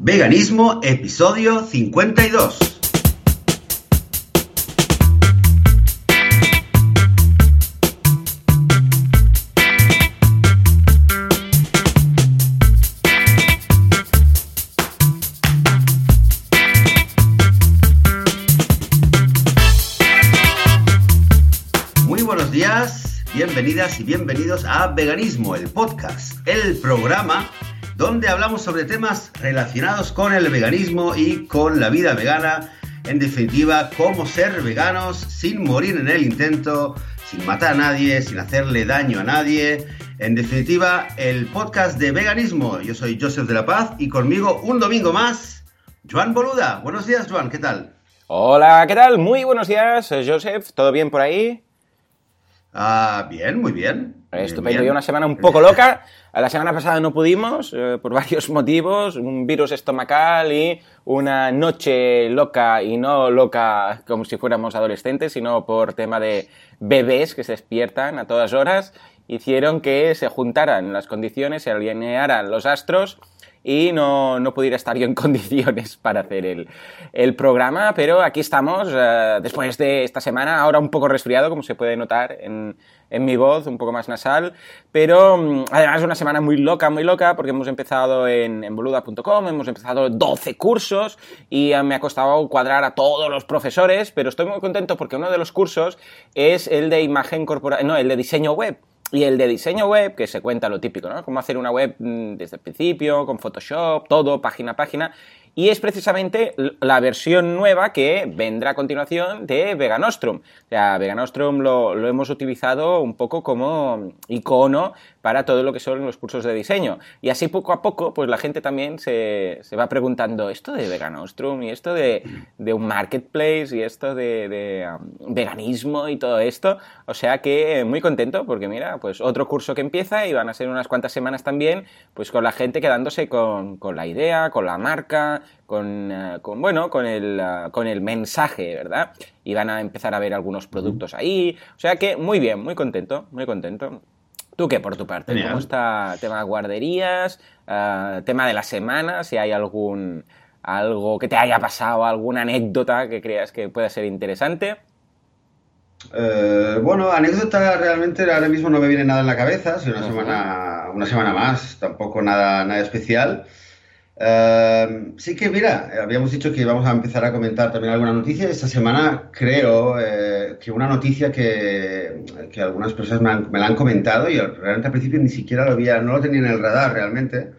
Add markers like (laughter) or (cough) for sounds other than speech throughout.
Veganismo, episodio 52. Muy buenos días, bienvenidas y bienvenidos a Veganismo, el podcast, el programa donde hablamos sobre temas relacionados con el veganismo y con la vida vegana. En definitiva, cómo ser veganos sin morir en el intento, sin matar a nadie, sin hacerle daño a nadie. En definitiva, el podcast de veganismo. Yo soy Joseph de la Paz y conmigo un domingo más, Joan Boluda. Buenos días, Joan, ¿qué tal? Hola, ¿qué tal? Muy buenos días, Joseph. ¿Todo bien por ahí? Ah, bien, muy bien. Estupendo, y una semana un poco loca. La semana pasada no pudimos, eh, por (laughs) varios motivos, un virus estomacal y una noche loca, y no loca como si fuéramos adolescentes, sino por tema de bebés que se despiertan a todas horas, hicieron que se juntaran las condiciones, se alinearan los astros y no, no, pudiera estar yo en (laughs) condiciones para hacer el, el programa, pero aquí estamos, uh, después de esta semana, ahora un poco resfriado, como se puede notar en, en mi voz, un poco más nasal, pero um, además una semana muy loca, muy loca, porque hemos empezado en, boluda.com, hemos empezado 12 cursos y me ha costado cuadrar a todos los profesores, pero estoy muy contento porque uno de los cursos es el de imagen corporal, no, el de diseño web. Y el de diseño web, que se cuenta lo típico, ¿no? Cómo hacer una web desde el principio, con Photoshop, todo, página a página. Y es precisamente la versión nueva que vendrá a continuación de Veganostrum. O sea, Veganostrum lo hemos utilizado un poco como icono para todo lo que son los cursos de diseño. Y así poco a poco, pues la gente también se, se va preguntando, esto de Veganostrum y esto de, de un marketplace y esto de, de um, veganismo y todo esto. O sea que muy contento porque mira, pues otro curso que empieza y van a ser unas cuantas semanas también, pues con la gente quedándose con, con la idea, con la marca, con, uh, con bueno, con el, uh, con el mensaje, ¿verdad? Y van a empezar a ver algunos productos ahí. O sea que muy bien, muy contento, muy contento. ¿Tú qué por tu parte? Genial. ¿Cómo está tema de guarderías? Uh, tema de la semana, si hay algún algo que te haya pasado, alguna anécdota que creas que pueda ser interesante. Eh, bueno, anécdota realmente ahora mismo no me viene nada en la cabeza, es una, uh -huh. semana, una semana más, tampoco nada, nada especial. Uh, sí que, mira, habíamos dicho que íbamos a empezar a comentar también alguna noticia. Esta semana creo eh, que una noticia que, que algunas personas me, han, me, la han comentado y realmente al principio ni siquiera lo había, no lo tenía en el radar realmente.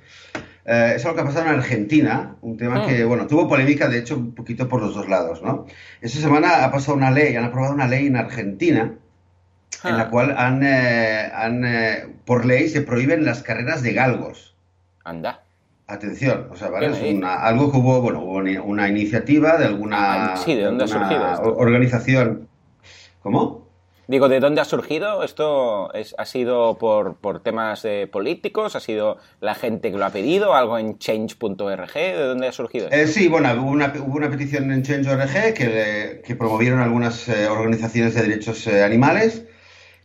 Uh, es algo que ha pasado en Argentina, un tema Ah. que, bueno, tuvo polémica de hecho un poquito por los dos lados, ¿no? Esta semana ha pasado una ley, han aprobado una ley en Argentina Ah. en la cual han, eh, han eh, por ley se prohíben las carreras de galgos. Anda. Atención, o sea, ¿vale? ¿Qué Es una- algo que hubo, bueno, hubo una, iniciativa de alguna, Ah, sí, ¿de dónde ha alguna surgido esto? o- organización. ¿Cómo? Digo, ¿de dónde ha surgido? ¿Esto es, ha sido por, por temas eh, políticos? ¿Ha sido la gente que lo ha pedido? ¿Algo en change.org? ¿De dónde ha surgido esto? Eh, sí, bueno, hubo una, hubo una petición en Change.org que, que promovieron algunas eh, organizaciones de derechos eh, animales.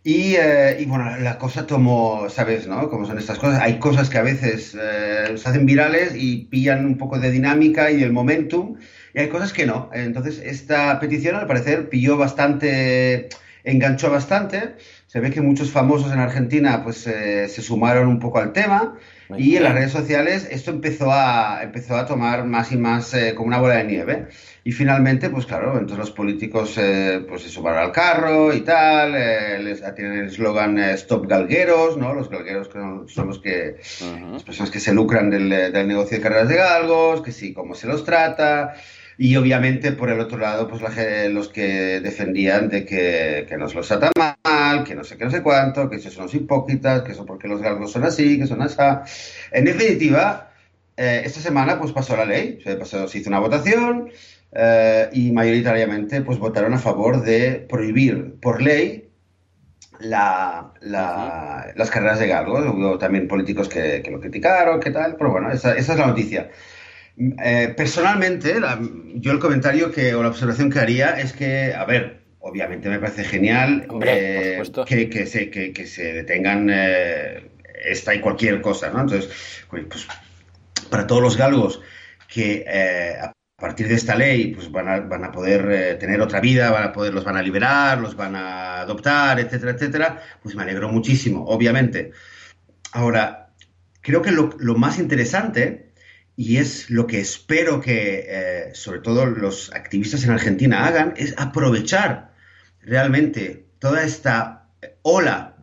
Y, eh, y, bueno, la cosa tomó, ¿sabes, no? Como son estas cosas. Hay cosas que a veces eh, se hacen virales y pillan un poco de dinámica y el momentum, y hay cosas que no. Entonces, esta petición, al parecer, pilló bastante, enganchó bastante. Se ve que muchos famosos en Argentina, pues, eh, se sumaron un poco al tema. Muy Y en las bien. redes sociales esto empezó a, empezó a tomar más y más eh, como una bola de nieve. Y finalmente, pues claro, entonces los políticos eh, pues se sumaron al carro y tal, eh, les, tienen el eslogan eh, Stop Galgueros, ¿no? Los galgueros que son, son los que, Ujú. las personas que se lucran del, del negocio de carreras de galgos, que sí, cómo se los trata. Y obviamente, por el otro lado, pues la los que defendían de que, que nos los trata mal, que no sé qué, no sé cuánto, que esos son los hipócritas, que eso porque los galgos son así, que son así. En definitiva, eh, esta semana pues pasó la ley, se, pasó, se hizo una votación eh, y mayoritariamente pues votaron a favor de prohibir por ley la, la, las carreras de galgos. Hubo también políticos que, que lo criticaron, qué tal, pero bueno, esa, esa es la noticia. Eh, personalmente, la, yo el comentario que, o la observación que haría es que, a ver, obviamente me parece genial Hombre, eh, que, que, se, que, que se detengan eh, esta y cualquier cosa, ¿no? Entonces, pues, para todos los galgos que a partir de esta ley pues van a, van a poder tener otra vida, van a poder, los van a liberar, los van a adoptar, etcétera, etcétera, pues me alegro muchísimo, obviamente. Ahora, creo que lo, lo más interesante, y es lo que espero que eh, sobre todo los activistas en Argentina hagan, es aprovechar realmente toda esta ola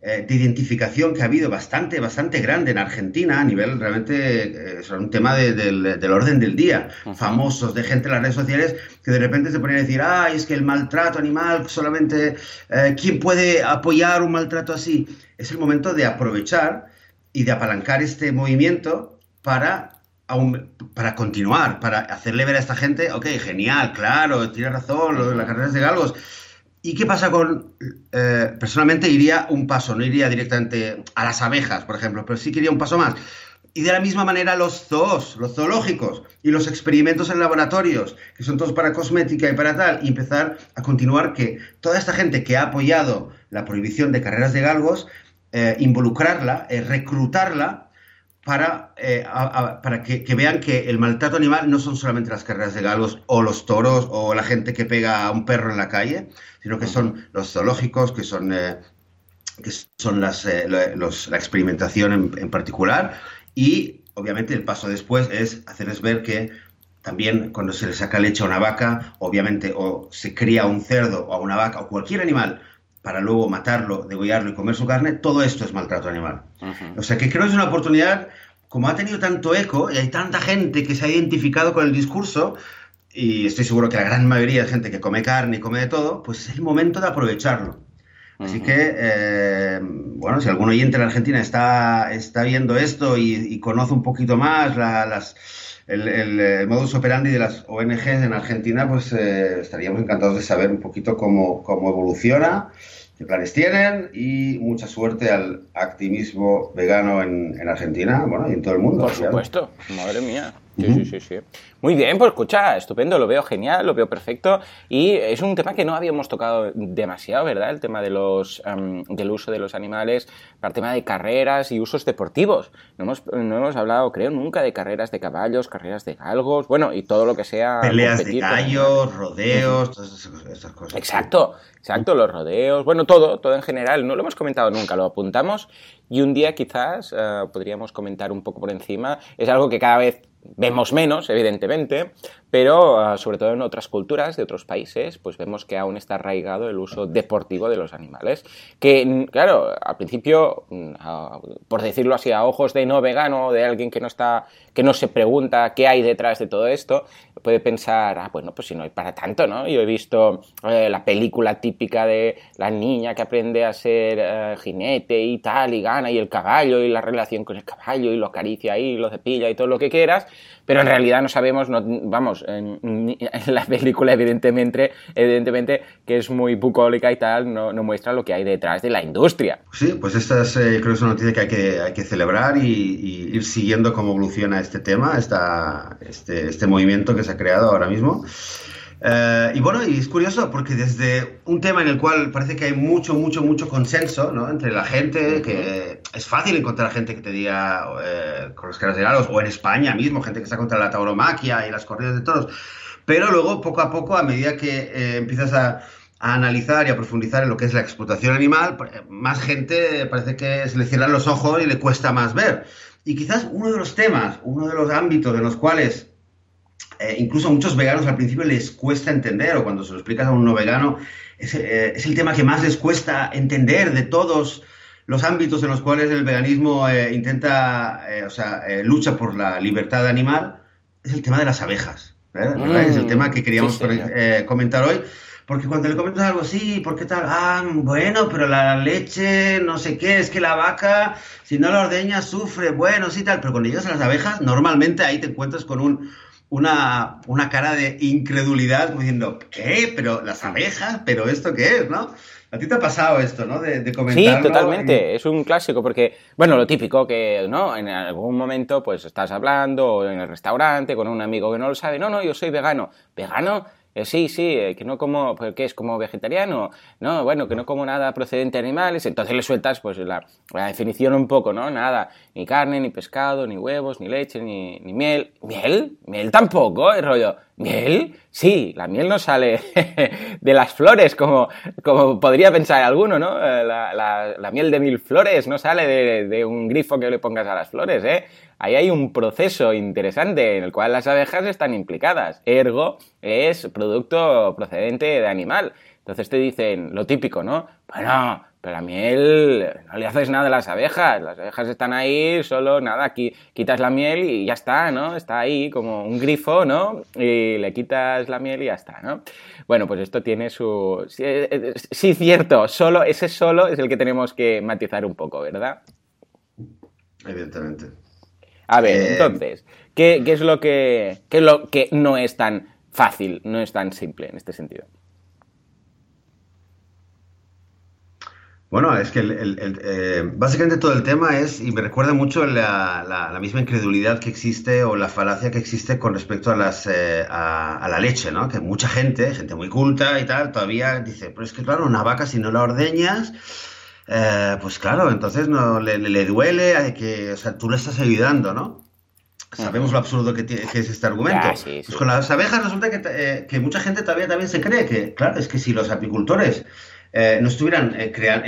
eh, de identificación que ha habido bastante, bastante grande en Argentina a nivel realmente, eh, es un tema de, del, del, orden del día, famosos de gente en las redes sociales que de repente se ponen a decir, ay, es que el maltrato animal solamente, ¿quién puede apoyar un maltrato así? Es el momento de aprovechar y de apalancar este movimiento para para continuar, para hacerle ver a esta gente, ok, genial, claro, tiene razón, lo de las carreras de galgos, ¿Y qué pasa con.? Eh, personalmente iría un paso, no iría directamente a las abejas, por ejemplo, pero sí quería un paso más. Y de la misma manera los zoos, los zoológicos y los experimentos en laboratorios, que son todos para cosmética y para tal, y empezar a continuar que toda esta gente que ha apoyado la prohibición de carreras de galgos, eh, involucrarla, eh, reclutarla para, eh, a, a, para que, que, vean que el maltrato animal no son solamente las carreras de galgos o los toros o la gente que pega a un perro en la calle, sino que son los zoológicos, que son, eh, que son las, eh, los, la experimentación en, en, particular. Y obviamente el paso después es hacerles ver que también cuando se le saca leche a una vaca, obviamente o se cría un cerdo o a una vaca o cualquier animal para luego matarlo, degollarlo y comer su carne, todo esto es maltrato animal. Uh -huh. O sea que creo que es una oportunidad, como ha tenido tanto eco y hay tanta gente que se ha identificado con el discurso, y estoy seguro que la gran mayoría de gente que come carne y come de todo, pues es el momento de aprovecharlo. Así uh -huh. que, eh, bueno, si algún oyente en la Argentina está, está viendo esto y, y conoce un poquito más la, las, el, el, el, modus operandi de las ONGs en Argentina, pues eh, estaríamos encantados de saber un poquito cómo, cómo evoluciona qué planes tienen y mucha suerte al activismo vegano en, en Argentina, bueno, y en todo el mundo. Por supuesto, madre mía. Sí, uh -huh. sí, sí, sí. Muy bien, pues escucha, estupendo, lo veo genial, lo veo perfecto y es un tema que no habíamos tocado demasiado, ¿verdad? El tema de los, um, del uso de los animales para el tema de carreras y usos deportivos. No hemos, no hemos hablado, creo, nunca de carreras de caballos, carreras de galgos, bueno, y todo lo que sea... Peleas de gallos, rodeos, todas esas cosas. Exacto, exacto, los rodeos, bueno, todo, todo en general, no lo hemos comentado nunca, lo apuntamos y un día quizás uh, podríamos comentar un poco por encima, es algo que cada vez vemos menos, evidentemente, pero uh, sobre todo en otras culturas de otros países, pues vemos que aún está arraigado el uso deportivo de los animales. Que, claro, al principio, uh, por decirlo así, a ojos de no vegano, de alguien que no está, que no se pregunta qué hay detrás de todo esto, puede pensar, ah, bueno, pues si no hay para tanto, ¿no? Yo he visto eh, la película típica de la niña que aprende a ser eh, jinete y tal, y gana, y el caballo, y la relación con el caballo, y lo acaricia ahí, lo cepilla y todo lo que quieras, pero en realidad no sabemos, no, vamos, en, en, la película evidentemente, evidentemente que es muy bucólica y tal, no, no, muestra lo que hay detrás de la industria. Sí, pues esta es, eh, creo que es una noticia que hay que, hay que celebrar y, y, ir siguiendo cómo evoluciona este tema, esta, este, este movimiento que se ha creado ahora mismo. Uh, y bueno, y es curioso porque desde un tema en el cual parece que hay mucho, mucho, mucho consenso ¿no? entre la gente, que es fácil encontrar gente que te diga eh, con las caras de galos, o en España mismo, gente que está contra la tauromaquia y las corridas de toros, pero luego poco a poco, a medida que eh, empiezas a, a, analizar y a profundizar en lo que es la explotación animal, más gente parece que se le cierran los ojos y le cuesta más ver. Y quizás uno de los temas, uno de los ámbitos en los cuales eh, incluso a muchos veganos al principio les cuesta entender, o cuando se lo explicas a un no vegano, es, eh, es el tema que más les cuesta entender de todos los ámbitos en los cuales el veganismo eh, intenta, o sea, lucha por la libertad animal, es el tema de las abejas. ¿verdad? Mm, es el tema que queríamos sí, comentar hoy. Porque cuando le comentas algo así, ¿por qué tal? Ah, bueno, pero la leche, no sé qué, es que la vaca, si no la ordeña, sufre, bueno, sí, tal. Pero cuando llegas a las abejas, normalmente ahí te encuentras con un, una, una cara de incredulidad, como diciendo, ¿qué? ¿Pero las abejas? ¿Pero esto qué es, no? A ti te ha pasado esto, ¿no? De, de comentarlo. Sí, totalmente. En... Es un clásico porque, bueno, lo típico que, ¿no? En algún momento, pues estás hablando en el restaurante con un amigo que no lo sabe. No, no, yo soy vegano. ¿Vegano? Eh, sí, sí, eh, que no como, pues, ¿qué es? ¿Como vegetariano? No, bueno, que no como nada procedente de animales. Entonces le sueltas pues la, definición un poco, ¿no? Nada, ni carne, ni pescado, ni huevos, ni leche, ni, ni miel. ¿Miel? ¿Miel tampoco? El rollo, ¿miel? Sí, la miel no sale (laughs) de las flores, como, como podría pensar alguno, ¿no? Eh, la, la, miel de mil flores no sale de, de un grifo que le pongas a las flores, ¿eh? ahí hay un proceso interesante en el cual las abejas están implicadas. Ergo es producto procedente de animal. Entonces te dicen lo típico, ¿no? Bueno, pero la miel no le haces nada a las abejas. Las abejas están ahí, solo nada, aquí quitas la miel y ya está, ¿no? Está ahí como un grifo, ¿no? Y le quitas la miel y ya está, ¿no? Bueno, pues esto tiene su... Sí, eh, sí cierto, solo, ese solo es el que tenemos que matizar un poco, ¿verdad? Evidentemente. A ver, eh, entonces, ¿qué, es lo que, qué es lo que no es tan fácil, no es tan simple en este sentido? Bueno, es que eh, básicamente todo el tema es, y me recuerda mucho la, misma incredulidad que existe o la falacia que existe con respecto a, las, eh, a, la leche, ¿no? Que mucha gente, gente muy culta y tal, todavía dice, pero es que claro, una vaca si no la ordeñas, eh, pues claro, entonces no le, duele, que, o sea, tú le estás ayudando, ¿no? Sabemos lo absurdo que, es este argumento. Pues con las abejas resulta eh, que, mucha gente todavía también se cree que, claro, es que si los apicultores eh, no estuvieran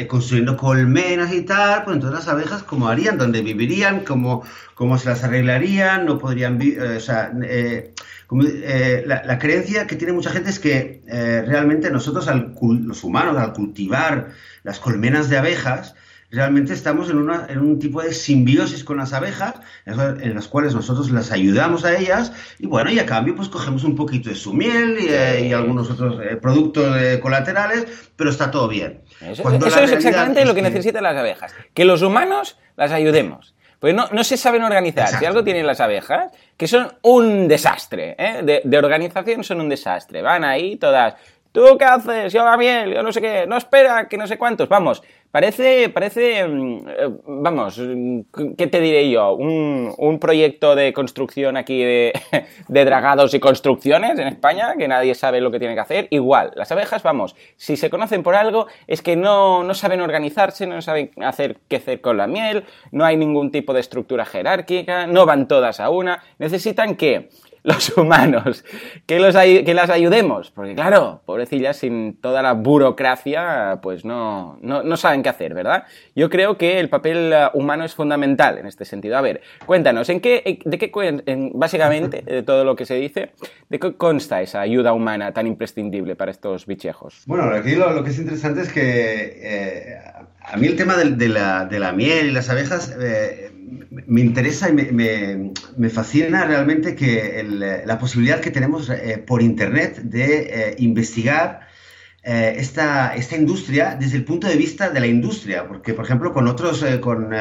construyendo colmenas y tal, pues entonces las abejas, ¿cómo harían? ¿Dónde vivirían? ¿Cómo, cómo se las arreglarían? No podrían vivir, o sea, la, la, creencia que tiene mucha gente es que realmente nosotros, los humanos, al cultivar las colmenas de abejas, realmente estamos en, en, un tipo de simbiosis con las abejas, en las cuales nosotros las ayudamos a ellas, y bueno, y a cambio pues cogemos un poquito de su miel y, eh, algunos otros eh, productos eh, colaterales, pero está todo bien. Eso, es exactamente lo que necesitan las abejas, que los humanos las ayudemos. Pues no, no se saben organizar. Si algo tienen las abejas, que son un desastre, de, de organización son un desastre. Van ahí todas ¿Tú qué haces? Yo la miel, yo no sé qué, no espera, que no sé cuántos. Vamos, parece, parece, mm, eh, vamos, ¿qué te diré yo? Un, un proyecto de construcción aquí de, (laughs) de, dragados y construcciones en España, que nadie sabe lo que tiene que hacer. Igual, las abejas, vamos, si se conocen por algo, es que no, no saben organizarse, no saben hacer qué hacer con la miel, no hay ningún tipo de estructura jerárquica, no van todas a una, necesitan que los humanos, que, los que las ayudemos, porque claro, pobrecillas, sin toda la burocracia, pues no, no, saben qué hacer, ¿verdad? Yo creo que el papel uh, humano es fundamental en este sentido. A ver, cuéntanos, ¿en qué, de qué, básicamente, de todo lo que se dice, de qué consta esa ayuda humana tan imprescindible para estos bichejos? Bueno, aquí lo, que es interesante es que eh, a mí el tema de, la, miel y las abejas... Eh, me interesa y me, fascina realmente que la posibilidad que tenemos eh, por Internet de eh, investigar eh, esta, esta, industria desde el punto de vista de la industria, porque por ejemplo con otros, con,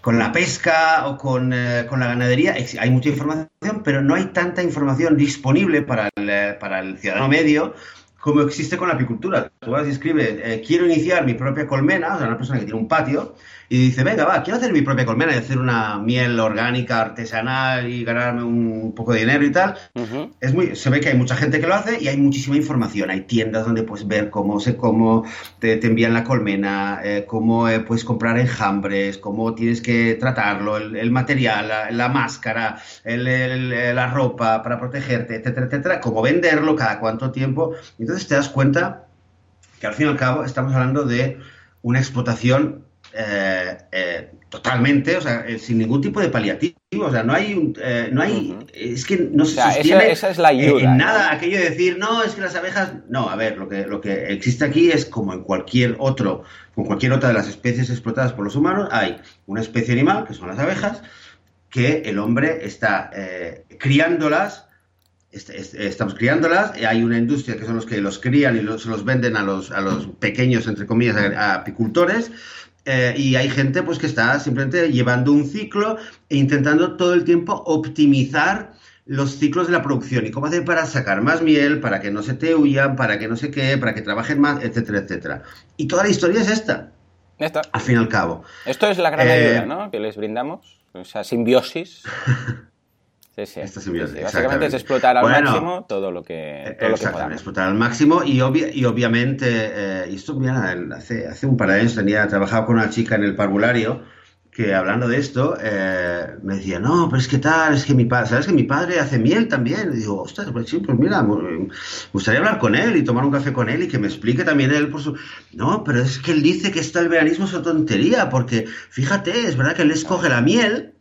con, la pesca o con, con, la ganadería hay mucha información, pero no hay tanta información disponible para el, para el ciudadano medio como existe con la apicultura. Tú vas y escribes, quiero iniciar mi propia colmena, o sea, una persona que tiene un patio, y dice, venga, va, quiero hacer mi propia colmena y hacer una miel orgánica, artesanal y ganarme un poco de dinero y tal. es muy, se ve que hay mucha gente que lo hace y hay muchísima información. Hay tiendas donde puedes ver cómo, se, cómo te, envían la colmena, eh, cómo eh, puedes comprar enjambres, cómo tienes que tratarlo, el, material, la, máscara, la ropa para protegerte, etcétera, etcétera, cómo venderlo, cada cuánto tiempo. Entonces te das cuenta que al fin y al cabo estamos hablando de una explotación eh, eh, totalmente, o sea, eh, sin ningún tipo de paliativo, o sea, no hay, no hay, es que no se sostiene esa, es la ayuda, en nada aquello de decir, no, es que las abejas, no, a ver, lo que, lo que existe aquí es como en cualquier otro, con cualquier otra de las especies explotadas por los humanos, hay una especie animal, que son las abejas, que el hombre está criándolas, estamos criándolas, hay una industria que son los que los crían y los, los venden a los, a los pequeños, entre comillas, apicultores, eh, y hay gente pues que está simplemente llevando un ciclo e intentando todo el tiempo optimizar los ciclos de la producción y cómo hacer para sacar más miel, para que no se te huyan, para que no sé qué, para que trabajen más, etcétera, etcétera. Y toda la historia es esta. Esta. Al fin y al cabo. Esto es la gran ayuda, eh, ¿no? Que les brindamos, esa simbiosis. (laughs) Sí, sí. Esta simbiótica, Básicamente es explotar al máximo todo lo que, todo lo que podamos. explotar al máximo y, y obviamente, eh, y esto mira, hace, hace un par de años tenía trabajado con una chica en el parvulario que hablando de esto, eh, me decía, no, pero es que tal, es que mi padre, ¿sabes que mi padre hace miel también? Y digo, ostras, pues sí, pues mira, me gustaría hablar con él y tomar un café con él y que me explique también él por su... No, pero es que él dice que esto del veganismo es una tontería, porque fíjate, es verdad que él escoge la miel,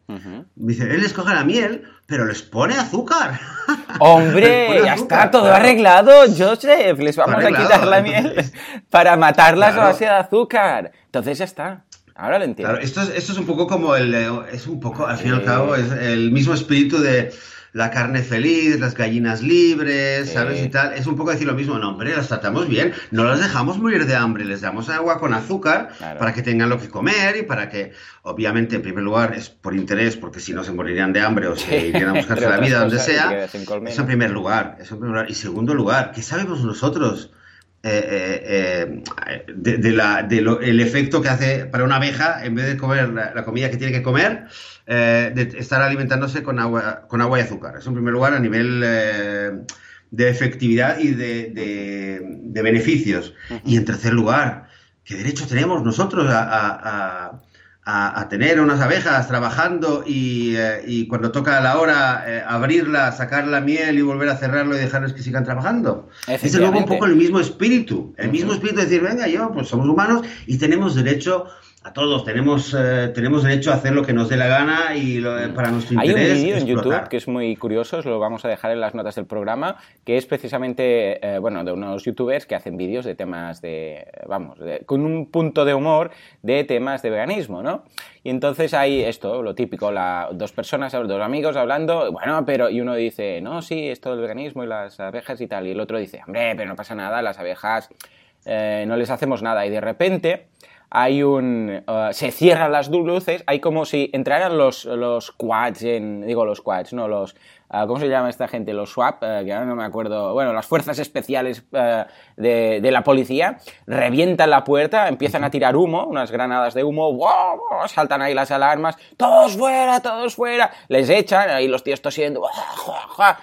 dice, él escoge la miel, pero les pone azúcar. (laughs) Hombre, ya está todo arreglado, Joseph. Les vamos a quitar la miel (laughs) para matarlas a base de azúcar. Entonces ya está. Ahora lo entiendo. Claro, esto es, esto es un poco como el. Eh, es un poco, al fin y al cabo, es el mismo espíritu de la carne feliz, las gallinas libres, ¿sabes? Y tal. Es un poco decir lo mismo. No, hombre, las tratamos bien. No las dejamos morir de hambre. Les damos agua con azúcar para que tengan lo que comer y para que, obviamente, en primer lugar, es por interés, porque si no se morirían de hambre o se irían a buscarse la vida donde sea. Eso en primer lugar. Eso en primer lugar. Y segundo lugar, ¿qué sabemos nosotros? Eh, eh, de, la, de el efecto que hace para una abeja, en vez de comer la, comida que tiene que comer, eh, de estar alimentándose con agua, con agua y azúcar. Eso en primer lugar a nivel de efectividad y de, beneficios. Y en tercer lugar, ¿qué derecho tenemos nosotros a a, tener unas abejas trabajando y, eh, cuando toca la hora eh, abrirla, sacar la miel y volver a cerrarlo y dejarles que sigan trabajando. Es de un poco el mismo espíritu, el mismo espíritu de decir, venga, yo, pues somos humanos y tenemos derecho a todos tenemos, eh, tenemos derecho a hacer lo que nos dé la gana y para nuestro interés. Hay un vídeo en YouTube que es muy curioso, os lo vamos a dejar en las notas del programa, que es precisamente, eh, bueno, de unos youtubers que hacen vídeos de temas de, vamos, con un punto de humor de temas de veganismo, ¿no? Y entonces hay esto, lo típico, la, dos personas, dos amigos hablando, bueno, pero, y uno dice, no, sí, esto del veganismo y las abejas y tal, y el otro dice, hombre, pero no pasa nada, las abejas eh, no les hacemos nada, y de repente hay un... Uh, se cierran las luces, hay como si entraran los, los quads en... digo los quads, no, los... Uh, ¿Cómo se llama esta gente? Los SWAP, uh, que ahora no me acuerdo. Bueno, las fuerzas especiales de, de, la policía revientan la puerta, empiezan a tirar humo, unas granadas de humo, ¡wow! saltan ahí las alarmas, ¡todos fuera, todos fuera! Les echan, ahí los tíos tosiendo,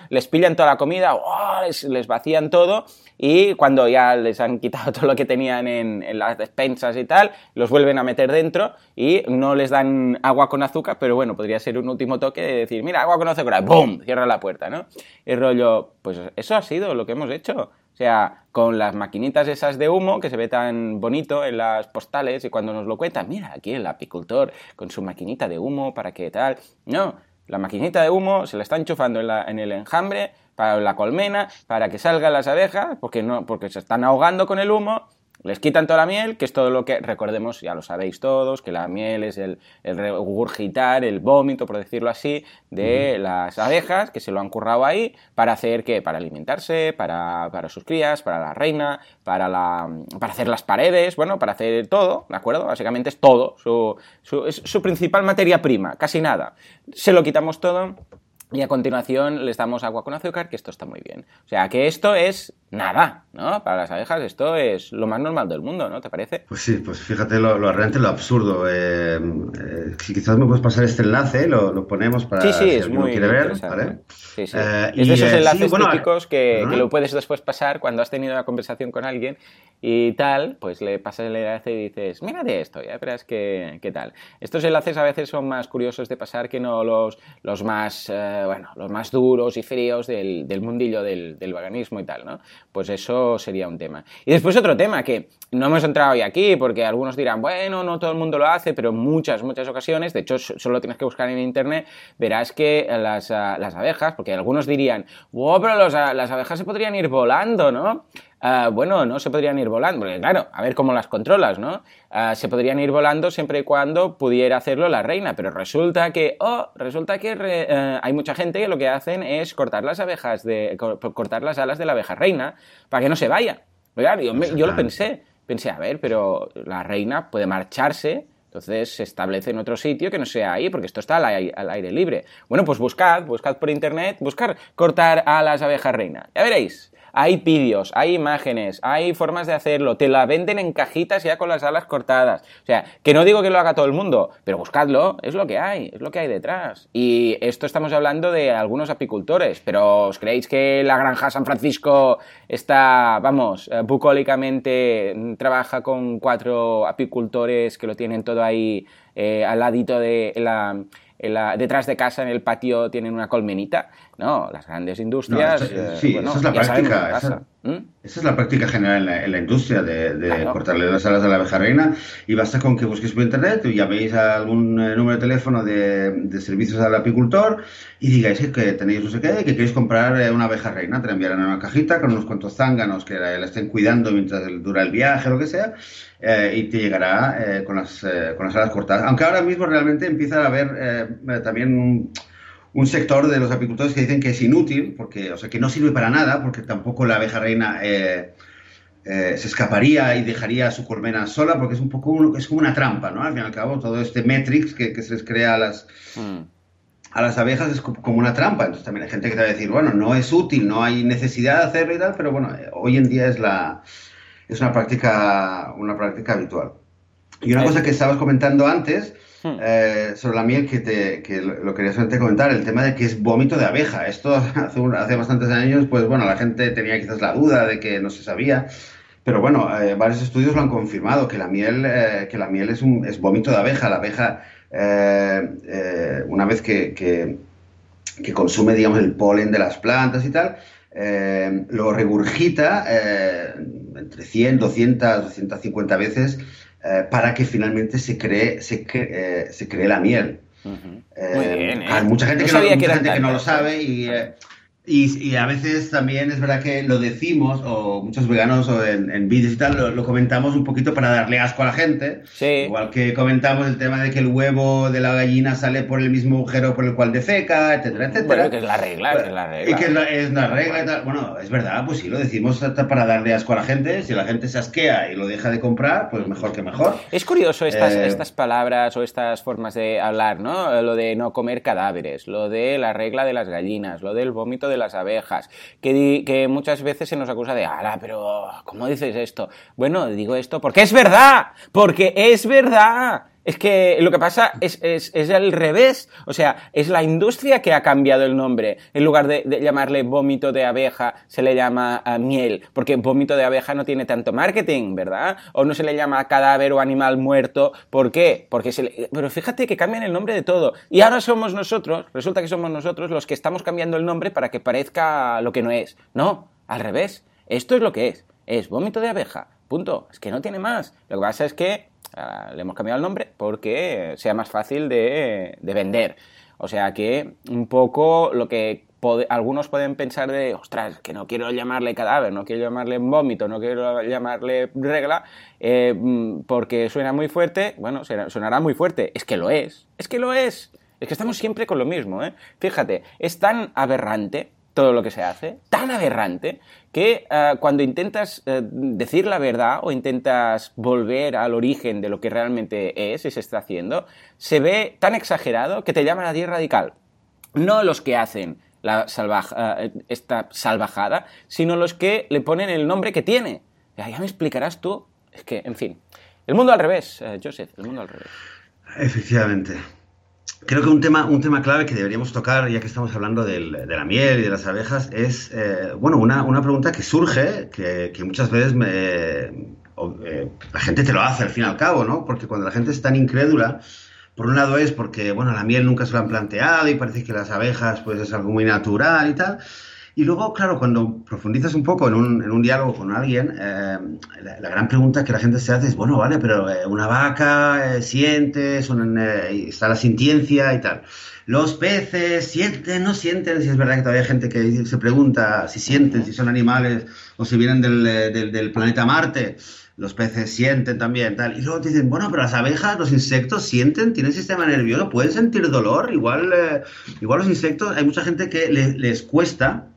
les pillan toda la comida, les, les vacían todo y cuando ya les han quitado (laughs) todo lo que tenían en, las despensas y tal, los vuelven a meter dentro y no les dan agua con azúcar, pero bueno, podría ser un último toque de decir, mira, agua con azúcar, ¡boom! Cierra la puerta, ¿no? Y rollo, pues eso ha sido lo que hemos hecho. O sea, con las maquinitas esas de humo que se ve tan bonito en las postales y cuando nos lo cuentan, mira, aquí el apicultor con su maquinita de humo para que tal. No, la maquinita de humo se la está enchufando en, en el enjambre para la colmena, para que salgan las abejas, porque, no, porque se están ahogando con el humo, les quitan toda la miel, que es todo lo que, recordemos, ya lo sabéis todos, que la miel es el, el regurgitar, el vómito, por decirlo así, de las abejas, que se lo han currado ahí, para hacer que, para alimentarse, para, para sus crías, para la reina, para, la, para hacer las paredes, bueno, para hacer todo, ¿de acuerdo? Básicamente es todo, su, su, es su principal materia prima, casi nada. Se lo quitamos todo y a continuación les damos agua con azúcar, que esto está muy bien. O sea, que esto es nada, ¿no? Para las abejas esto es lo más normal del mundo, ¿no? ¿Te parece? Pues sí, pues fíjate lo, lo realmente lo absurdo. Eh, eh, si quizás me puedes pasar este enlace, lo, lo ponemos para sí, sí, es muy quiere ver, ¿vale? Sí, sí. Eh, es de esos enlaces típicos que, que, lo puedes después pasar cuando has tenido una conversación con alguien y tal, pues le pasas el enlace y dices, mírate esto, ya verás qué, qué tal. Estos enlaces a veces son más curiosos de pasar que no los, los más, bueno, los más duros y fríos del, del mundillo del, del veganismo y tal, ¿no? Pues eso sería un tema. Y después otro tema que no hemos entrado hoy aquí porque algunos dirán, bueno, no todo el mundo lo hace, pero en muchas, muchas ocasiones, de hecho solo tienes que buscar en internet, verás que las, ah, las abejas, porque algunos dirían, wow, pero las abejas se podrían ir volando, ¿no? Uh, bueno, no se podrían ir volando, porque claro, a ver cómo las controlas, ¿no? Uh, se podrían ir volando siempre y cuando pudiera hacerlo la reina, pero resulta que, oh, resulta que uh, hay mucha gente que lo que hacen es cortar las abejas, de, cortar las alas de la abeja reina para que no se vaya. Claro, yo, yo lo pensé, pensé, a ver, pero la reina puede marcharse entonces se establece en otro sitio que no sea ahí, porque esto está al aire, al aire, libre. Bueno, pues buscad, buscad por internet, buscar cortar a las abejas reina. Ya veréis, hay vídeos, hay imágenes, hay formas de hacerlo, te la venden en cajitas ya con las alas cortadas. O sea, que no digo que lo haga todo el mundo, pero buscadlo, es lo que hay, es lo que hay detrás. Y esto estamos hablando de algunos apicultores, pero ¿os creéis que la granja San Francisco está, vamos, eh, bucólicamente mm, trabaja con cuatro apicultores que lo tienen todo ahí eh, al ladito de la detrás de casa, en el patio, tienen una colmenita. No, las grandes industrias. Eh, sí, esa es la práctica. ¿Mm? Esa, es la práctica general en la, industria de, cortarle las alas a la abeja reina. Y basta con que busquéis por internet y llaméis a algún eh, número de teléfono de, servicios al apicultor y digáis que, tenéis no sé qué, que queréis comprar eh, una abeja reina. Te la enviarán en una cajita con unos cuantos zánganos que la, estén cuidando mientras dura el viaje o lo que sea. y te llegará con, las, con las alas cortadas. Aunque ahora mismo realmente empieza a haber también un un sector de los apicultores que dicen que es inútil, porque, o sea, que no sirve para nada, porque tampoco la abeja reina eh, eh, se escaparía y dejaría su colmena sola, porque es un poco es como una trampa, ¿no? Al fin y al cabo, todo este Matrix que, se les crea a las, mm. a las abejas es como una trampa. Entonces también hay gente que te va a decir, bueno, no es útil, no hay necesidad de hacerlo y tal, pero bueno, eh, hoy en día es, la, es una, práctica, una práctica habitual. Y una cosa que estabas comentando antes, Hmm. Eh, sobre la miel que, te, que lo quería solamente comentar, el tema de que es vómito de abeja. Esto (laughs) hace, hace bastantes años, pues bueno, la gente tenía quizás la duda de que no se sabía. Pero bueno, eh, varios estudios lo han confirmado, que la miel, eh, que la miel es, un, es vómito de abeja. La abeja, una vez que, que, que, consume, digamos, el polen de las plantas y tal, lo regurgita entre 100, 200, 250 veces eh, para que finalmente se cree, se, eh, se cree la miel. Eh, hay mucha gente, que, no, mucha gente que no lo sabe y y, a veces también es verdad que lo decimos, o muchos veganos o en, vídeos y tal, lo, comentamos un poquito para darle asco a la gente. Igual que comentamos el tema de que el huevo de la gallina sale por el mismo agujero por el cual defeca, etcétera, etcétera. Bueno, que es la regla, que es la regla. Y que es la, regla y tal. Bueno, es verdad, pues sí, lo decimos para darle asco a la gente. Si la gente se asquea y lo deja de comprar, pues mejor que mejor. Es curioso estas, eh, estas palabras o estas formas de hablar, ¿no? Lo de no comer cadáveres, lo de la regla de las gallinas, lo del vómito de las abejas, que, que muchas veces se nos acusa de, ala, pero ¿cómo dices esto? Bueno, digo esto porque es verdad, porque es verdad. Es que lo que pasa es, es, es, el revés. O sea, es la industria que ha cambiado el nombre. En lugar de, llamarle vómito de abeja, se le llama ah, miel. Porque vómito de abeja no tiene tanto marketing, ¿verdad? O no se le llama cadáver o animal muerto. ¿Por qué? Porque se le... Pero fíjate que cambian el nombre de todo. Y ahora somos nosotros, resulta que somos nosotros los que estamos cambiando el nombre para que parezca lo que no es. No, al revés. Esto es lo que es. Es vómito de abeja. Punto. Es que no tiene más. Lo que pasa es que Le hemos cambiado el nombre porque sea más fácil de, vender. O sea que un poco lo que algunos pueden pensar de, ostras, que no quiero llamarle cadáver, no quiero llamarle vómito, no quiero llamarle regla, eh, mm, porque suena muy fuerte, bueno, sonará muy fuerte, es que lo es, es que lo es, es que estamos siempre con lo mismo, ¿eh? Fíjate, es tan aberrante todo lo que se hace, tan aberrante, que eh, cuando intentas eh, decir la verdad o intentas volver al origen de lo que realmente es y se está haciendo, se ve tan exagerado que te llaman a ti radical. No los que hacen la eh, esta salvajada, sino los que le ponen el nombre que tiene. Ya, ya me explicarás tú. Es que, en fin, el mundo al revés, Joseph, el mundo al revés. Efectivamente. Creo que un tema, un tema clave que deberíamos tocar, ya que estamos hablando de la miel y de las abejas, es, eh, bueno, una, una, pregunta que surge, que, que muchas veces eh, la gente te lo hace al fin y al cabo, ¿no? Porque cuando la gente es tan incrédula, por un lado es porque, bueno, la miel nunca se lo han planteado y parece que las abejas, pues, es algo muy natural y tal. Y luego, claro, cuando profundizas un poco en un, en un diálogo con alguien, eh, la, gran pregunta que la gente se hace es, bueno, vale, pero eh, una vaca eh, siente, está la sintiencia y tal. Los peces sienten, no sienten, si es verdad que todavía hay gente que se pregunta si sienten, si son animales o si vienen del, del, del planeta Marte los peces sienten también, tal. Y luego te dicen, bueno, pero las abejas, los insectos sienten, tienen sistema nervioso, pueden sentir dolor. Igual, igual los insectos, hay mucha gente que les cuesta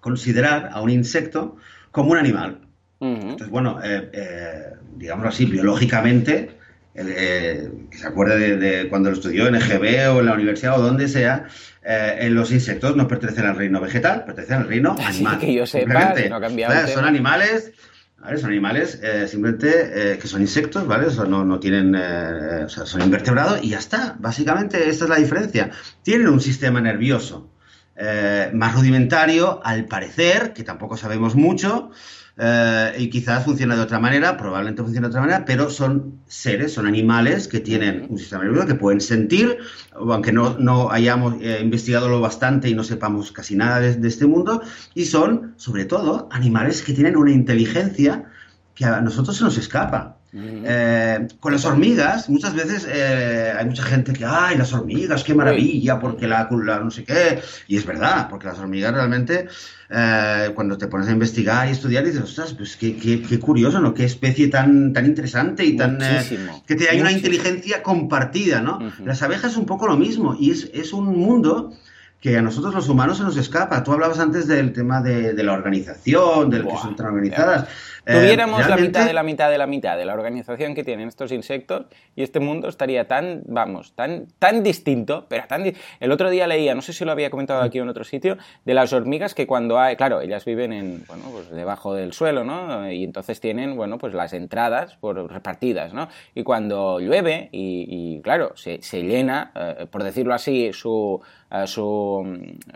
considerar a un insecto como un animal. Entonces, bueno, eh, eh, digámoslo así, biológicamente que se acuerde de, cuando lo estudió en EGB o en la universidad o donde sea, en los insectos no pertenecen al reino vegetal, pertenecen al reino animal. que yo sepa, no ha cambiado. son animales son animales eh, simplemente eh, que son insectos, ¿vale? no, no tienen, eh, o sea, son invertebrados y ya está. Básicamente esta es la diferencia. Tienen un sistema nervioso más rudimentario, al parecer, que tampoco sabemos mucho, eh, y quizás funciona de otra manera, probablemente funciona de otra manera, pero son seres, son animales que tienen un sistema nervioso que pueden sentir, aunque no, no hayamos eh, investigado lo bastante y no sepamos casi nada de, este mundo, y son, sobre todo, animales que tienen una inteligencia que a nosotros se nos escapa. Eh, con las hormigas, muchas veces hay mucha gente que, ay, las hormigas, qué maravilla, porque la, la, no sé qué. Y es verdad, porque las hormigas realmente eh, cuando te pones a investigar y estudiar, dices, ostras, pues qué, qué, curioso, ¿no? Qué especie tan, tan interesante y tan... Eh, que te, hay una inteligencia compartida, ¿no? Las abejas es un poco lo mismo y es, es un mundo que a nosotros los humanos se nos escapa. Tú hablabas antes del tema de, la organización, del que son tan organizadas. Eh, Tuviéramos la mitad de la mitad de la mitad de la organización que tienen estos insectos y este mundo estaría tan, vamos, tan, tan distinto, pero tan... El otro día leía, no sé si lo había comentado aquí en otro sitio, de las hormigas que cuando hay, claro, ellas viven en, bueno, pues debajo del suelo, ¿no? Y entonces tienen, bueno, pues las entradas por repartidas, ¿no? Y cuando llueve y, claro, se, se llena, eh, por decirlo así, su su,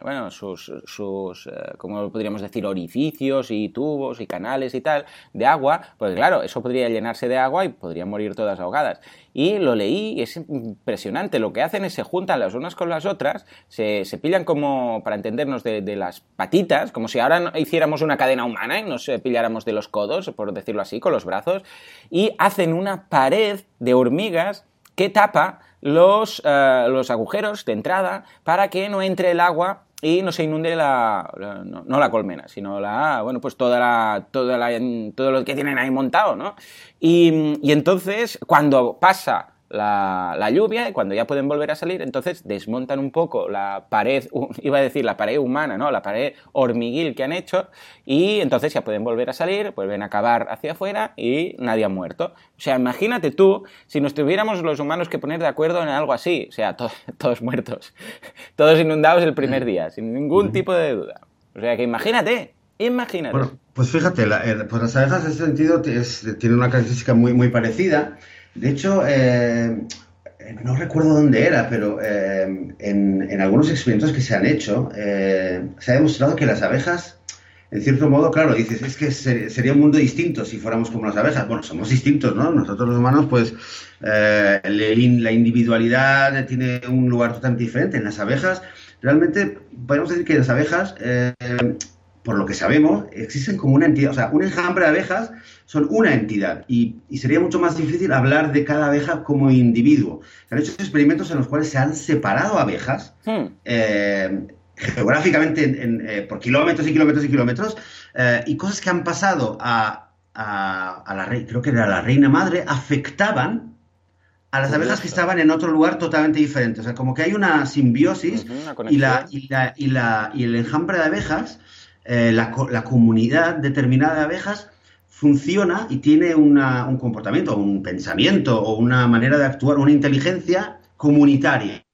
bueno, sus, sus eh, ¿cómo podríamos decir?, orificios y tubos y canales y tal de agua, pues claro, eso podría llenarse de agua y podrían morir todas ahogadas. Y lo leí y es impresionante. Lo que hacen es se juntan las unas con las otras, se, se pillan como, para entendernos, de, de, las patitas, como si ahora hiciéramos una cadena humana y nos pilláramos de los codos, por decirlo así, con los brazos, y hacen una pared de hormigas que tapa los, eh, los agujeros de entrada para que no entre el agua y no se inunde la, no, la colmena, sino la, bueno, pues toda la, toda la, todo lo que tienen ahí montado, ¿no? Y, y entonces, cuando pasa la, lluvia y cuando ya pueden volver a salir, entonces desmontan un poco la pared, (laughs) iba a decir la pared humana, ¿no? La pared hormiguil que han hecho y entonces ya pueden volver a salir, vuelven a cavar hacia afuera y nadie ha muerto. O sea, imagínate tú si nos tuviéramos los humanos que poner de acuerdo en algo así, o sea, (laughs) todos muertos, (laughs) todos inundados el primer día, sin ningún tipo de duda. O sea, que imagínate, imagínate. Bueno, pues fíjate, pues las abejas en ese sentido tienen una característica muy, muy parecida de hecho, eh, no recuerdo dónde era, pero eh, en, algunos experimentos que se han hecho, eh, se ha demostrado que las abejas, en cierto modo, claro, dices, es que sería un mundo distinto si fuéramos como las abejas. Bueno, somos distintos, ¿no? Nosotros los humanos, pues, la individualidad tiene un lugar totalmente diferente. En las abejas, realmente, podemos decir que las abejas por lo que sabemos, existen como una entidad, o sea, un enjambre de abejas son una entidad y, sería mucho más difícil hablar de cada abeja como individuo. Se han hecho experimentos en los cuales se han separado abejas hmm. eh, geográficamente eh, por kilómetros y kilómetros y kilómetros eh, y cosas que han pasado a, a, la reina, creo que era la reina madre, afectaban a las abejas que estaban en otro lugar totalmente diferente. O sea, como que hay una simbiosis y, la, y, la, y, la, y el enjambre de abejas eh, la, comunidad determinada de abejas funciona y tiene un comportamiento, un pensamiento o una manera de actuar, una inteligencia comunitaria,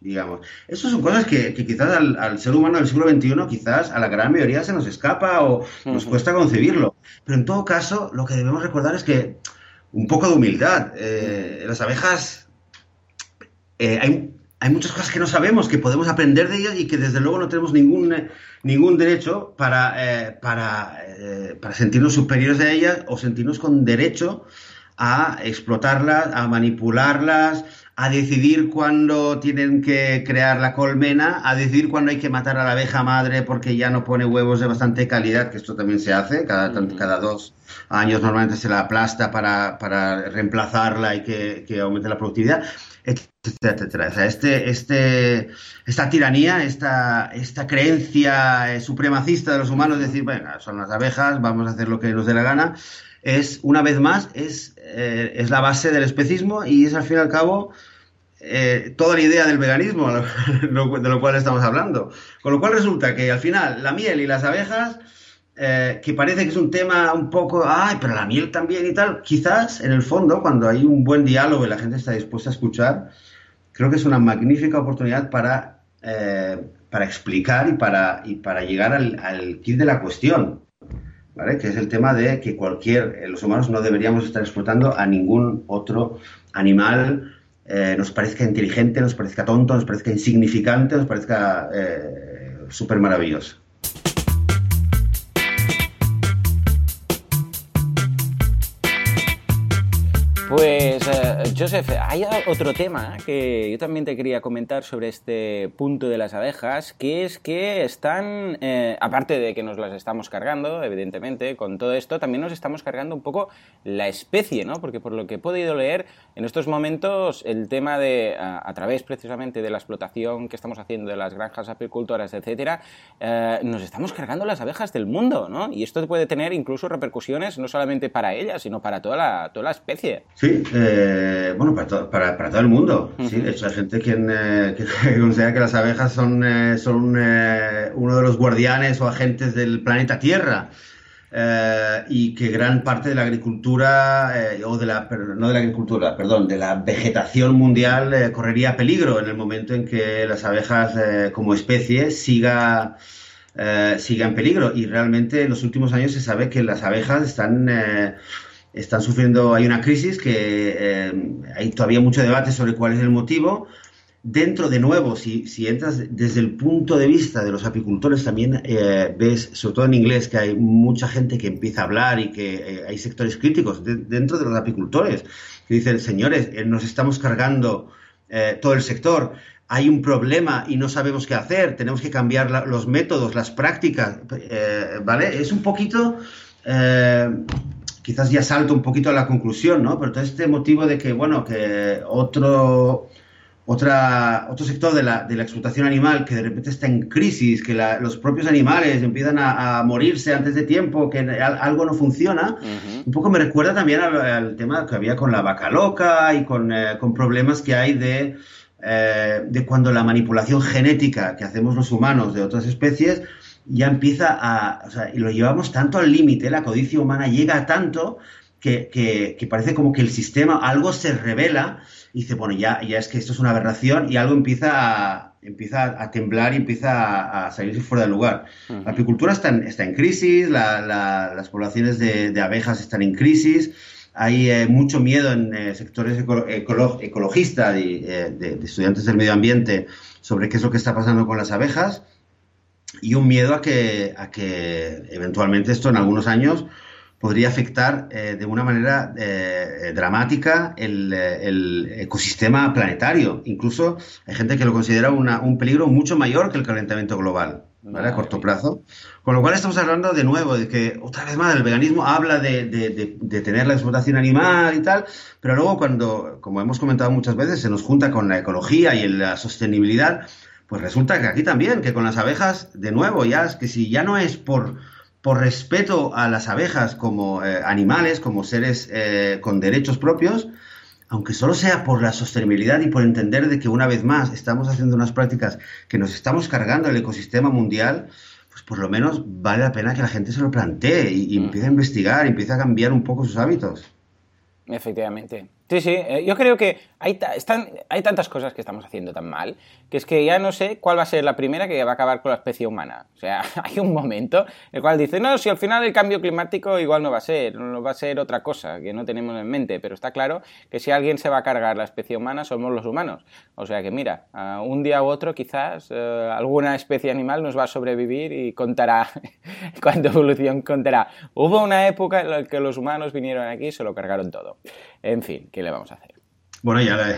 digamos. Esas son cosas que, quizás al, ser humano del siglo XXI, quizás a la gran mayoría se nos escapa o nos cuesta concebirlo. Pero en todo caso, lo que debemos recordar es que un poco de humildad. Eh, las abejas, eh, hay hay muchas cosas que no sabemos, que podemos aprender de ellas y que desde luego no tenemos ningún, ningún derecho para, eh, para, eh, para sentirnos superiores a ellas o sentirnos con derecho a explotarlas, a manipularlas, a decidir cuándo tienen que crear la colmena, a decidir cuándo hay que matar a la abeja madre porque ya no pone huevos de bastante calidad, que esto también se hace, cada, cada dos años. Normalmente se la aplasta para, para reemplazarla y que, que aumente la productividad etcétera, O este, este, esta tiranía, esta, esta creencia eh, supremacista de los humanos, decir, bueno, son las abejas, vamos a hacer lo que nos dé la gana, es, una vez más, es, eh, es la base del especismo y es, al fin y al cabo, eh, toda la idea del veganismo (laughs) de lo cual estamos hablando. Con lo cual resulta que, al final, la miel y las abejas eh, que parece que es un tema un poco, ay, pero la miel también y tal, quizás en el fondo, cuando hay un buen diálogo y la gente está dispuesta a escuchar, creo que es una magnífica oportunidad para, eh, para explicar y para, y para llegar al, al kit de la cuestión, ¿vale? que es el tema de que cualquier, los humanos no deberíamos estar explotando a ningún otro animal, nos parezca inteligente, nos parezca tonto, nos parezca insignificante, nos parezca súper maravilloso. Pues, uh, Joseph, hay otro tema que yo también te quería comentar sobre este punto de las abejas, que es que están, eh, aparte de que nos las estamos cargando, evidentemente, con todo esto, también nos estamos cargando un poco la especie, ¿no? Porque por lo que he podido leer, en estos momentos el tema de, a, a través precisamente de la explotación que estamos haciendo de las granjas apicultoras, etcétera, eh, nos estamos cargando las abejas del mundo, ¿no? Y esto puede tener incluso repercusiones no solamente para ellas, sino para toda la, toda la especie. Sí, eh, bueno, para, para, para, todo el mundo. Sí, de hecho, hay gente quien, eh, que (laughs) considera que las abejas son, eh, son eh, uno de los guardianes o agentes del planeta Tierra. Eh, y que gran parte de la agricultura, o de la, no de la agricultura, perdón, de la vegetación mundial correría peligro en el momento en que las abejas como especie siga, siga en peligro. Y realmente en los últimos años se sabe que las abejas están están sufriendo, hay una crisis que eh, hay todavía mucho debate sobre cuál es el motivo. Dentro, de nuevo, si, si entras desde el punto de vista de los apicultores, también eh, ves, sobre todo en inglés, que hay mucha gente que empieza a hablar y que eh, hay sectores críticos de, dentro de los apicultores que dicen, señores, eh, nos estamos cargando eh, todo el sector, hay un problema y no sabemos qué hacer, tenemos que cambiar los métodos, las prácticas, eh, ¿vale? Es un poquito quizás ya salto un poquito a la conclusión, ¿no? Pero todo este motivo de que, bueno, que otro, otra, otro sector de la, de la explotación animal que de repente está en crisis, que la, los propios animales empiezan a, a, morirse antes de tiempo, que algo no funciona, uh -huh. un poco me recuerda también al, al, tema que había con la vaca loca y con, eh, con problemas que hay de, eh, de cuando la manipulación genética que hacemos los humanos de otras especies ya empieza a, o sea, y lo llevamos tanto al límite, la codicia humana llega a tanto que, que, que, parece como que el sistema, algo se revela y dice, bueno, ya, ya es que esto es una aberración y algo empieza a, empieza a temblar y empieza a, salirse fuera de lugar. Uh -huh. La apicultura está en, está en crisis, la, la, las poblaciones de, de, abejas están en crisis, hay eh, mucho miedo en eh, sectores eco, ecolog, ecologistas y eh, de, de estudiantes del medio ambiente sobre qué es lo que está pasando con las abejas y un miedo a que, a que eventualmente esto en algunos años podría afectar eh, de una manera eh, dramática el, el, ecosistema planetario. Incluso hay gente que lo considera una, un peligro mucho mayor que el calentamiento global, ¿vale? A corto plazo. Con lo cual estamos hablando de nuevo de que, otra vez más, el veganismo habla de, de, de, de tener la explotación animal y tal, pero luego cuando, como hemos comentado muchas veces, se nos junta con la ecología y la sostenibilidad, pues resulta que aquí también, que con las abejas, de nuevo, ya es que si ya no es por, por respeto a las abejas como eh, animales, como seres eh, con derechos propios, aunque solo sea por la sostenibilidad y por entender de que una vez más estamos haciendo unas prácticas que nos estamos cargando el ecosistema mundial, pues por lo menos vale la pena que la gente se lo plantee y, y empiece a investigar, y empiece a cambiar un poco sus hábitos. Efectivamente. Sí, sí, eh, yo creo que hay, están, hay tantas cosas que estamos haciendo tan mal que es que ya no sé cuál va a ser la primera que va a acabar con la especie humana. O sea, (laughs) hay un momento en el cual dice, no, si al final el cambio climático igual no va a ser, no va a ser otra cosa que no tenemos en mente, pero está claro que si alguien se va a cargar la especie humana somos los humanos. O sea que mira, uh, un día u otro quizás uh, alguna especie animal nos va a sobrevivir y contará, (laughs) cuando evolución contará. Hubo una época en la que los humanos vinieron aquí y se lo cargaron todo. En fin, ¿qué le vamos a hacer? Bueno, ya le,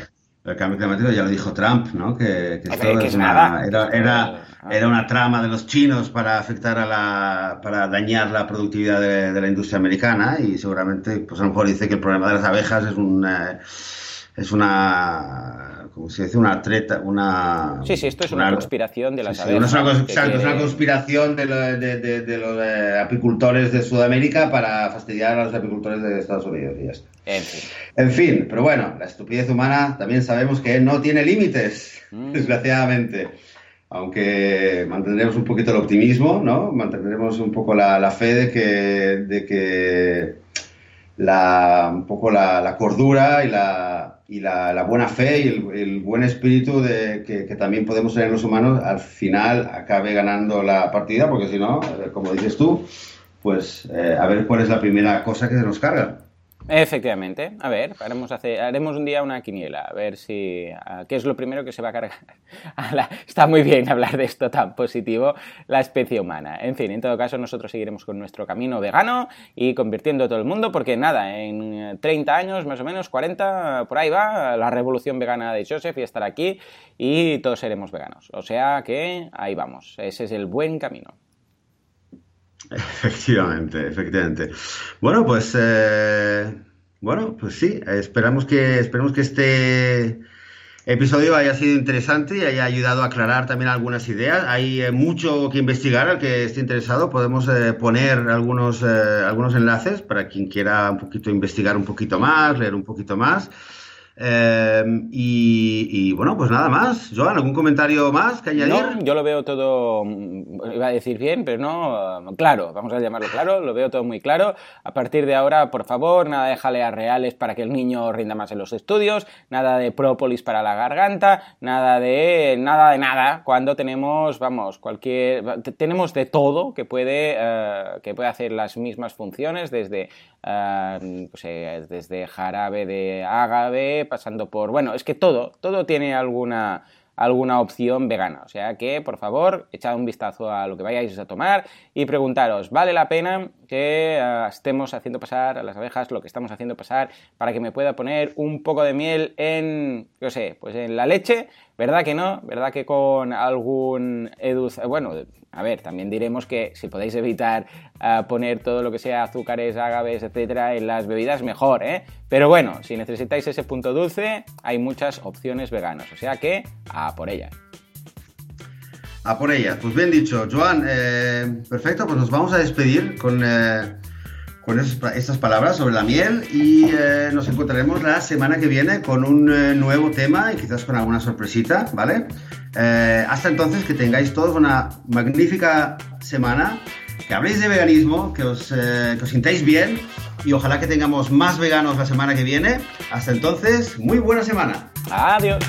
el cambio climático ya lo dijo Trump, ¿no? Que, que esto que es una, era, era, era, una trama de los chinos para afectar a la, para dañar la productividad de, de, la industria americana y seguramente, pues a lo mejor dice que el problema de las abejas es un, eh, es una, ¿cómo se dice? Una treta, una... Sí, sí, esto es una, una conspiración de las sí, es, una, exacto, es una conspiración de, lo, de, de, de los apicultores de Sudamérica para fastidiar a los apicultores de Estados Unidos y ya está. En fin. En fin, pero bueno, la estupidez humana también sabemos que no tiene límites, mm. desgraciadamente. aunque mantendremos un poquito el optimismo, ¿no? Mantendremos un poco la, fe de que, de que la, un poco la, cordura y la, y la, buena fe y el, buen espíritu de, que, también podemos tener los humanos al final acabe ganando la partida, porque si no, eh, como dices tú, pues eh, a ver cuál es la primera cosa que se nos carga. Efectivamente. A ver, haremos, haremos un día una quiniela, a ver si... ¿Qué es lo primero que se va a cargar? (laughs) está muy bien hablar de esto tan positivo, la especie humana. En fin, en todo caso, nosotros seguiremos con nuestro camino vegano y convirtiendo a todo el mundo, porque nada, en 30 años, más o menos, 40, por ahí va, la revolución vegana de Joseph y estar aquí y todos seremos veganos. O sea que ahí vamos, ese es el buen camino. Efectivamente, efectivamente. Bueno, pues eh, bueno, pues sí, esperamos que, esperemos que este episodio haya sido interesante y haya ayudado a aclarar también algunas ideas. Hay eh, mucho que investigar, al que esté interesado, podemos eh, poner algunos, algunos enlaces para quien quiera un poquito investigar un poquito más, leer un poquito más. Em, y, bueno, pues nada más. Joan, ¿algún comentario más que añadir? No, yo lo veo todo, mm, iba a decir bien, pero no, mm, claro, vamos a llamarlo claro, lo veo todo muy claro. A partir de ahora, por favor, nada de jaleas reales para que el niño rinda más en los estudios, nada de própolis para la garganta, nada de nada de nada, cuando tenemos, vamos, cualquier, tenemos de todo que puede, eh, que puede hacer las mismas funciones desde pues, eh, desde jarabe de ágave, pasando por... Bueno, es que todo, todo tiene alguna, alguna opción vegana. O sea que, por favor, echad un vistazo a lo que vayáis a tomar y preguntaros, ¿vale la pena que eh, estemos haciendo pasar a las abejas lo que estamos haciendo pasar para que me pueda poner un poco de miel en, yo sé, pues en la leche? ¿Verdad que no? ¿Verdad que con algún bueno, a ver, también diremos que si podéis evitar eh, poner todo lo que sea azúcares, agaves, etcétera, en las bebidas, mejor, ¿eh? Pero bueno, si necesitáis ese punto dulce, hay muchas opciones veganas, o sea que a por ellas. A por ellas, pues bien dicho, Joan, eh, perfecto, pues nos vamos a despedir con, eh, con estas palabras sobre la miel y nos encontraremos la semana que viene con un nuevo tema y quizás con alguna sorpresita, ¿vale? Eh, hasta entonces, que tengáis todos una magnífica semana, que habléis de veganismo, eh, que os sintáis bien y ojalá que tengamos más veganos la semana que viene. Hasta entonces, muy buena semana. Adiós.